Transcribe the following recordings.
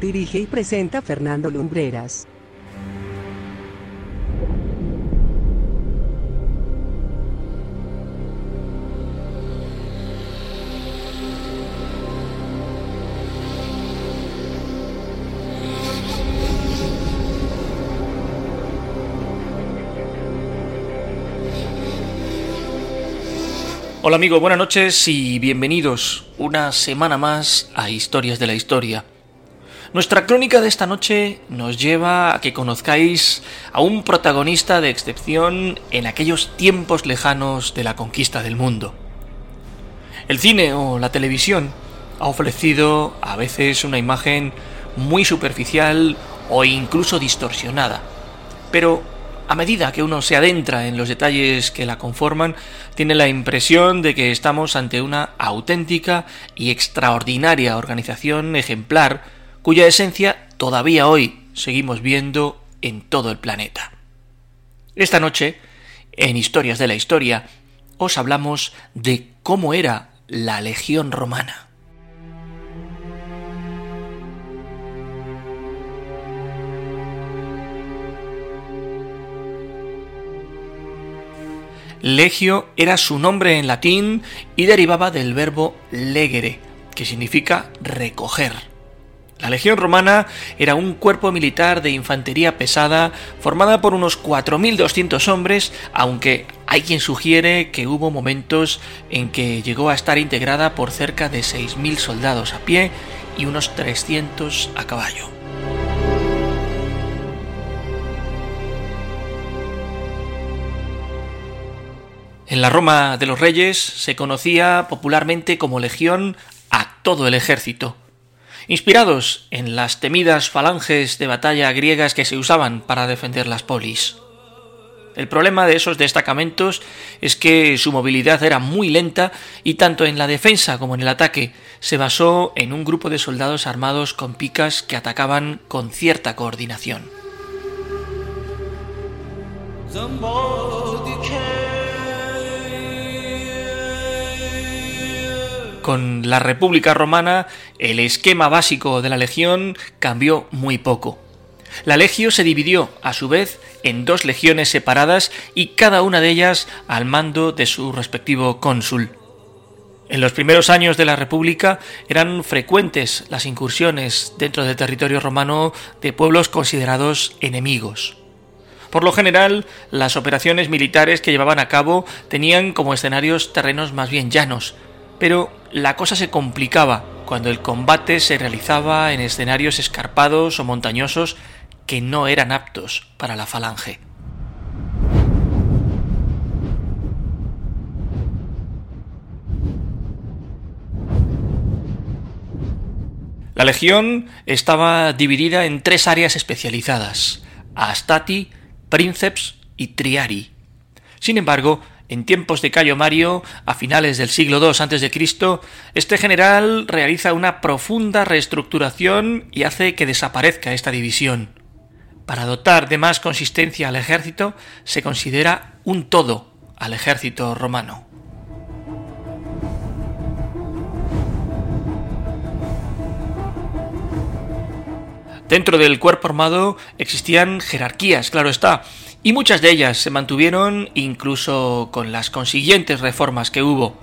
Dirige y presenta Fernando Lumbreras. Hola amigos, buenas noches y bienvenidos una semana más a Historias de la Historia. Nuestra crónica de esta noche nos lleva a que conozcáis a un protagonista de excepción en aquellos tiempos lejanos de la conquista del mundo. El cine o la televisión ha ofrecido a veces una imagen muy superficial o incluso distorsionada, pero a medida que uno se adentra en los detalles que la conforman, tiene la impresión de que estamos ante una auténtica y extraordinaria organización ejemplar cuya esencia todavía hoy seguimos viendo en todo el planeta. Esta noche, en Historias de la Historia, os hablamos de cómo era la Legión Romana. Legio era su nombre en latín y derivaba del verbo legere, que significa recoger. La Legión Romana era un cuerpo militar de infantería pesada formada por unos 4.200 hombres, aunque hay quien sugiere que hubo momentos en que llegó a estar integrada por cerca de 6.000 soldados a pie y unos 300 a caballo. En la Roma de los Reyes se conocía popularmente como legión a todo el ejército. Inspirados en las temidas falanges de batalla griegas que se usaban para defender las polis. El problema de esos destacamentos es que su movilidad era muy lenta y tanto en la defensa como en el ataque se basó en un grupo de soldados armados con picas que atacaban con cierta coordinación. Con la República Romana, el esquema básico de la legión cambió muy poco. La legio se dividió, a su vez, en dos legiones separadas y cada una de ellas al mando de su respectivo cónsul. En los primeros años de la República eran frecuentes las incursiones dentro del territorio romano de pueblos considerados enemigos. Por lo general, las operaciones militares que llevaban a cabo tenían como escenarios terrenos más bien llanos, pero la cosa se complicaba cuando el combate se realizaba en escenarios escarpados o montañosos que no eran aptos para la falange. La legión estaba dividida en tres áreas especializadas: Astati, Princeps y Triari. Sin embargo, en tiempos de Cayo Mario, a finales del siglo II a.C., este general realiza una profunda reestructuración y hace que desaparezca esta división. Para dotar de más consistencia al ejército, se considera un todo al ejército romano. Dentro del cuerpo armado existían jerarquías, claro está, y muchas de ellas se mantuvieron incluso con las consiguientes reformas que hubo.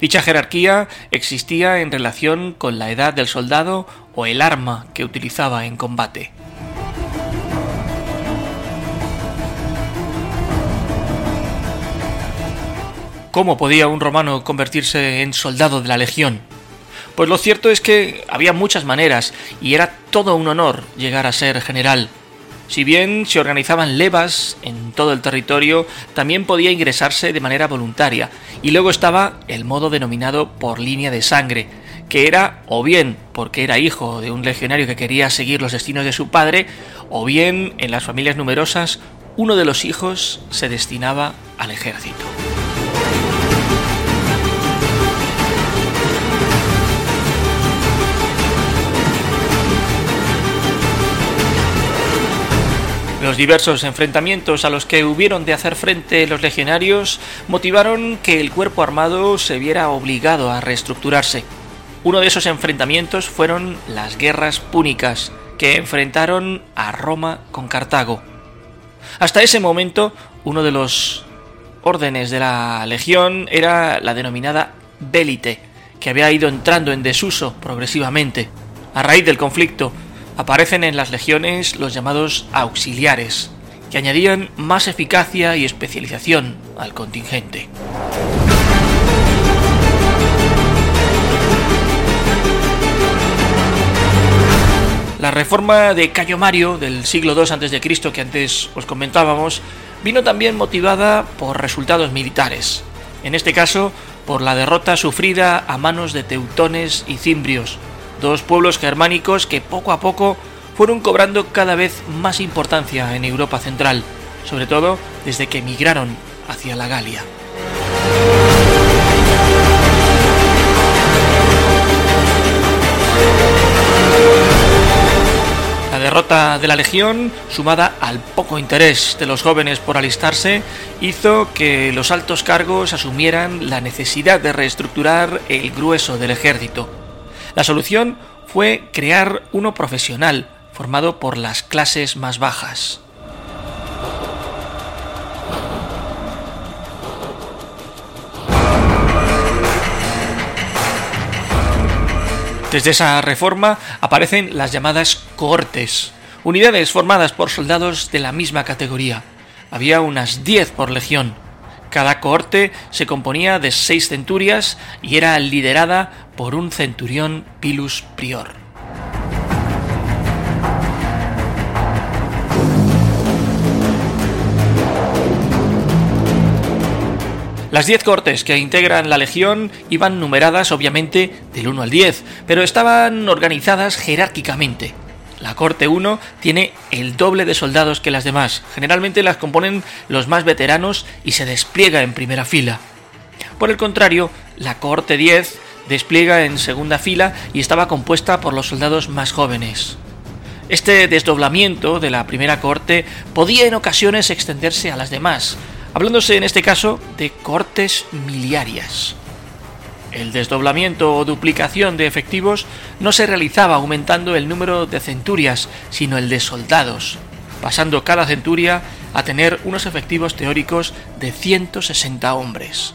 Dicha jerarquía existía en relación con la edad del soldado o el arma que utilizaba en combate. ¿Cómo podía un romano convertirse en soldado de la legión? Pues lo cierto es que había muchas maneras y era todo un honor llegar a ser general. Si bien se organizaban levas en todo el territorio, también podía ingresarse de manera voluntaria. Y luego estaba el modo denominado por línea de sangre, que era o bien porque era hijo de un legionario que quería seguir los destinos de su padre, o bien en las familias numerosas uno de los hijos se destinaba al ejército. Los diversos enfrentamientos a los que hubieron de hacer frente los legionarios motivaron que el cuerpo armado se viera obligado a reestructurarse. Uno de esos enfrentamientos fueron las guerras púnicas, que enfrentaron a Roma con Cartago. Hasta ese momento, uno de los órdenes de la legión era la denominada Bélite, que había ido entrando en desuso progresivamente. A raíz del conflicto, aparecen en las legiones los llamados auxiliares, que añadían más eficacia y especialización al contingente. La reforma de Cayo Mario del siglo II a.C. que antes os comentábamos vino también motivada por resultados militares, en este caso por la derrota sufrida a manos de teutones y cimbrios, dos pueblos germánicos que poco a poco fueron cobrando cada vez más importancia en Europa Central, sobre todo desde que emigraron hacia la Galia. La derrota de la Legión, sumada al poco interés de los jóvenes por alistarse, hizo que los altos cargos asumieran la necesidad de reestructurar el grueso del ejército. La solución fue crear uno profesional, formado por las clases más bajas. Desde esa reforma aparecen las llamadas cohortes, unidades formadas por soldados de la misma categoría. Había unas 10 por legión, cada cohorte se componía de seis centurias y era liderada por un centurión pilus prior. Las diez cortes que integran la legión iban numeradas obviamente del 1 al 10, pero estaban organizadas jerárquicamente. La corte 1 tiene el doble de soldados que las demás. Generalmente las componen los más veteranos y se despliega en primera fila. Por el contrario, la corte 10 despliega en segunda fila y estaba compuesta por los soldados más jóvenes. Este desdoblamiento de la primera corte podía en ocasiones extenderse a las demás, hablándose en este caso de cortes miliarias. El desdoblamiento o duplicación de efectivos no se realizaba aumentando el número de centurias, sino el de soldados, pasando cada centuria a tener unos efectivos teóricos de 160 hombres.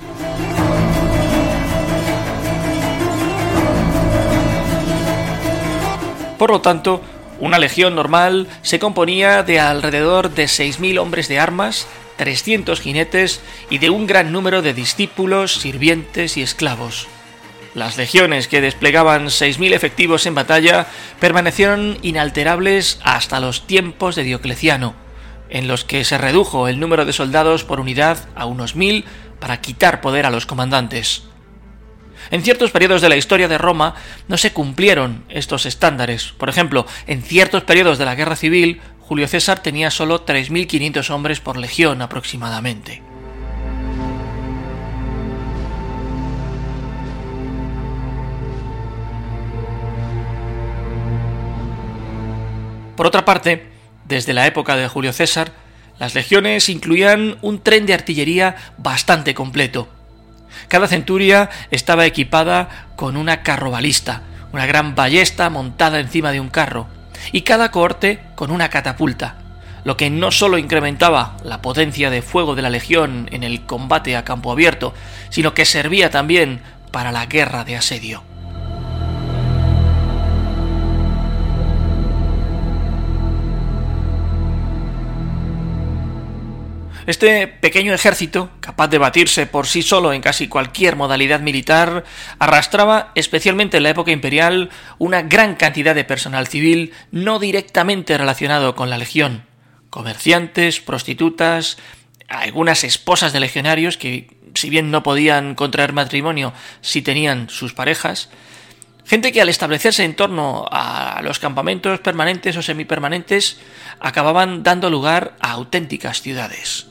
Por lo tanto, una legión normal se componía de alrededor de 6.000 hombres de armas, 300 jinetes y de un gran número de discípulos, sirvientes y esclavos. Las legiones que desplegaban 6.000 efectivos en batalla permanecieron inalterables hasta los tiempos de Diocleciano, en los que se redujo el número de soldados por unidad a unos 1.000 para quitar poder a los comandantes. En ciertos periodos de la historia de Roma no se cumplieron estos estándares. Por ejemplo, en ciertos periodos de la guerra civil, Julio César tenía solo 3.500 hombres por legión aproximadamente. Por otra parte, desde la época de Julio César, las legiones incluían un tren de artillería bastante completo. Cada centuria estaba equipada con una carrobalista, una gran ballesta montada encima de un carro, y cada cohorte con una catapulta, lo que no solo incrementaba la potencia de fuego de la legión en el combate a campo abierto, sino que servía también para la guerra de asedio. Este pequeño ejército, capaz de batirse por sí solo en casi cualquier modalidad militar, arrastraba, especialmente en la época imperial, una gran cantidad de personal civil no directamente relacionado con la legión. Comerciantes, prostitutas, algunas esposas de legionarios que, si bien no podían contraer matrimonio si tenían sus parejas, Gente que al establecerse en torno a los campamentos permanentes o semipermanentes acababan dando lugar a auténticas ciudades.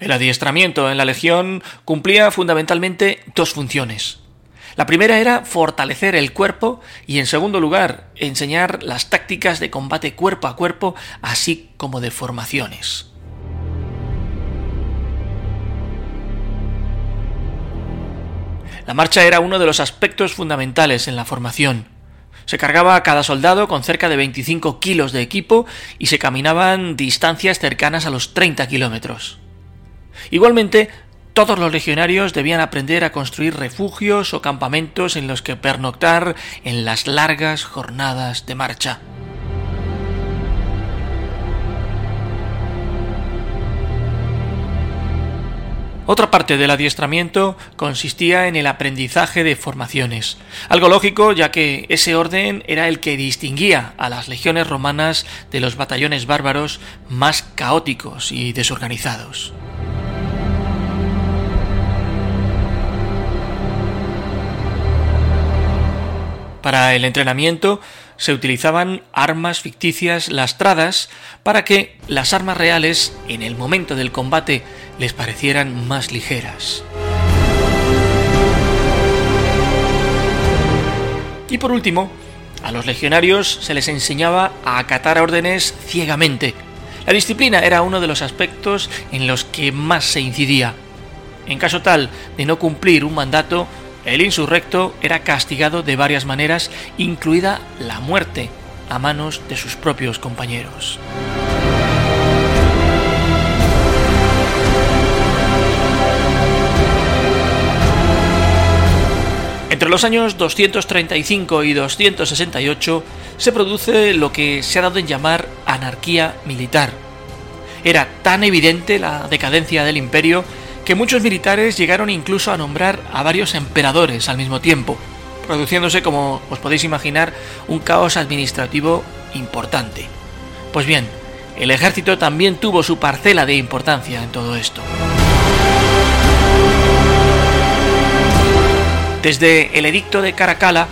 El adiestramiento en la Legión cumplía fundamentalmente dos funciones. La primera era fortalecer el cuerpo y en segundo lugar enseñar las tácticas de combate cuerpo a cuerpo así como de formaciones. La marcha era uno de los aspectos fundamentales en la formación. Se cargaba a cada soldado con cerca de 25 kilos de equipo y se caminaban distancias cercanas a los 30 kilómetros. Igualmente, todos los legionarios debían aprender a construir refugios o campamentos en los que pernoctar en las largas jornadas de marcha. Otra parte del adiestramiento consistía en el aprendizaje de formaciones, algo lógico ya que ese orden era el que distinguía a las legiones romanas de los batallones bárbaros más caóticos y desorganizados. Para el entrenamiento se utilizaban armas ficticias lastradas para que las armas reales en el momento del combate les parecieran más ligeras. Y por último, a los legionarios se les enseñaba a acatar órdenes ciegamente. La disciplina era uno de los aspectos en los que más se incidía. En caso tal de no cumplir un mandato, el insurrecto era castigado de varias maneras, incluida la muerte a manos de sus propios compañeros. Entre los años 235 y 268 se produce lo que se ha dado en llamar anarquía militar. Era tan evidente la decadencia del imperio que muchos militares llegaron incluso a nombrar a varios emperadores al mismo tiempo, produciéndose, como os podéis imaginar, un caos administrativo importante. Pues bien, el ejército también tuvo su parcela de importancia en todo esto. Desde el edicto de Caracalla,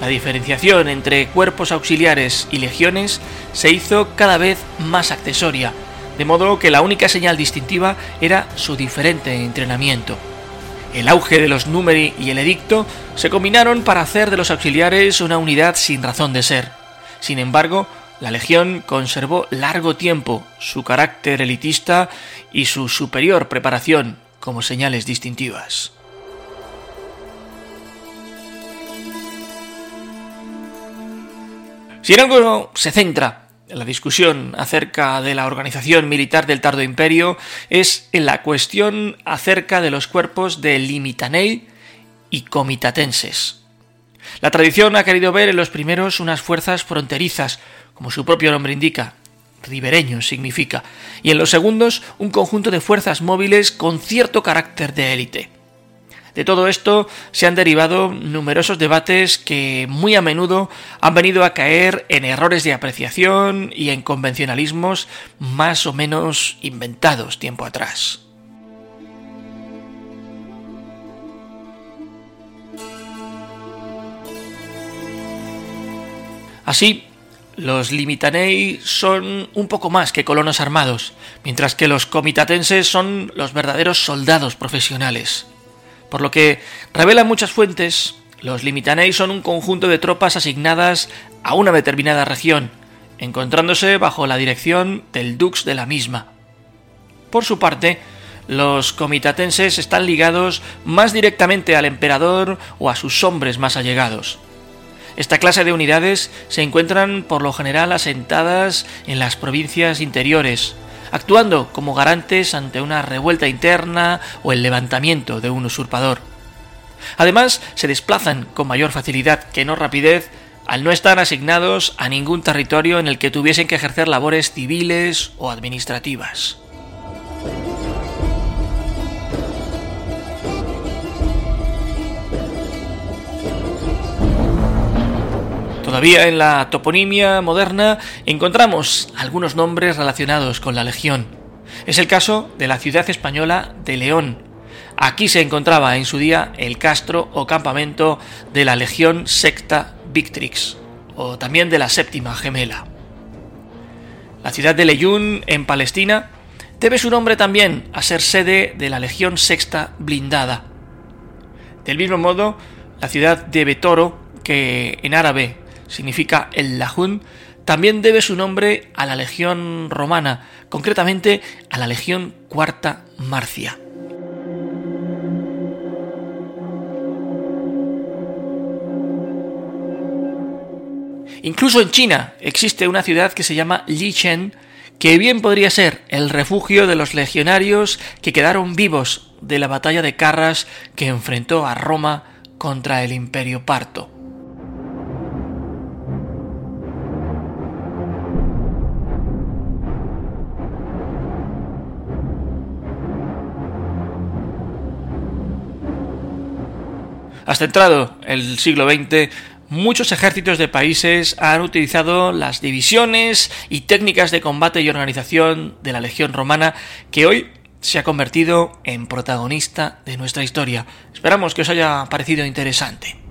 la diferenciación entre cuerpos auxiliares y legiones se hizo cada vez más accesoria, de modo que la única señal distintiva era su diferente entrenamiento. El auge de los numeri y el edicto se combinaron para hacer de los auxiliares una unidad sin razón de ser. Sin embargo, la Legión conservó largo tiempo su carácter elitista y su superior preparación como señales distintivas. Si en algo se centra la discusión acerca de la organización militar del Tardo Imperio es en la cuestión acerca de los cuerpos de limitanei y comitatenses. La tradición ha querido ver en los primeros unas fuerzas fronterizas, como su propio nombre indica, ribereños significa, y en los segundos un conjunto de fuerzas móviles con cierto carácter de élite. De todo esto se han derivado numerosos debates que muy a menudo han venido a caer en errores de apreciación y en convencionalismos más o menos inventados tiempo atrás. Así, los limitanei son un poco más que colonos armados, mientras que los comitatenses son los verdaderos soldados profesionales. Por lo que revelan muchas fuentes, los Limitanei son un conjunto de tropas asignadas a una determinada región, encontrándose bajo la dirección del dux de la misma. Por su parte, los comitatenses están ligados más directamente al emperador o a sus hombres más allegados. Esta clase de unidades se encuentran por lo general asentadas en las provincias interiores, actuando como garantes ante una revuelta interna o el levantamiento de un usurpador. Además, se desplazan con mayor facilidad que no rapidez al no estar asignados a ningún territorio en el que tuviesen que ejercer labores civiles o administrativas. Todavía en la toponimia moderna encontramos algunos nombres relacionados con la legión. Es el caso de la ciudad española de León. Aquí se encontraba en su día el castro o campamento de la Legión Secta Victrix, o también de la Séptima Gemela. La ciudad de Leyún, en Palestina, debe su nombre también a ser sede de la Legión Sexta Blindada. Del mismo modo, la ciudad de Betoro, que en árabe significa el Lajún, también debe su nombre a la Legión romana, concretamente a la Legión Cuarta Marcia. Incluso en China existe una ciudad que se llama Lichen, que bien podría ser el refugio de los legionarios que quedaron vivos de la batalla de Carras que enfrentó a Roma contra el Imperio Parto. Hasta entrado el siglo XX, muchos ejércitos de países han utilizado las divisiones y técnicas de combate y organización de la Legión Romana que hoy se ha convertido en protagonista de nuestra historia. Esperamos que os haya parecido interesante.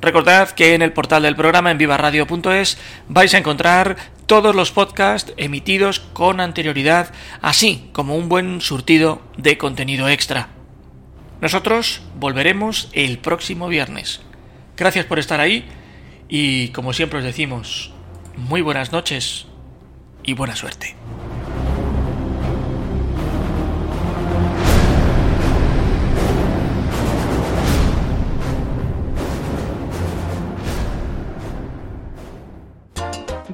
Recordad que en el portal del programa en vivaradio.es vais a encontrar todos los podcasts emitidos con anterioridad, así como un buen surtido de contenido extra. Nosotros volveremos el próximo viernes. Gracias por estar ahí y como siempre os decimos, muy buenas noches y buena suerte.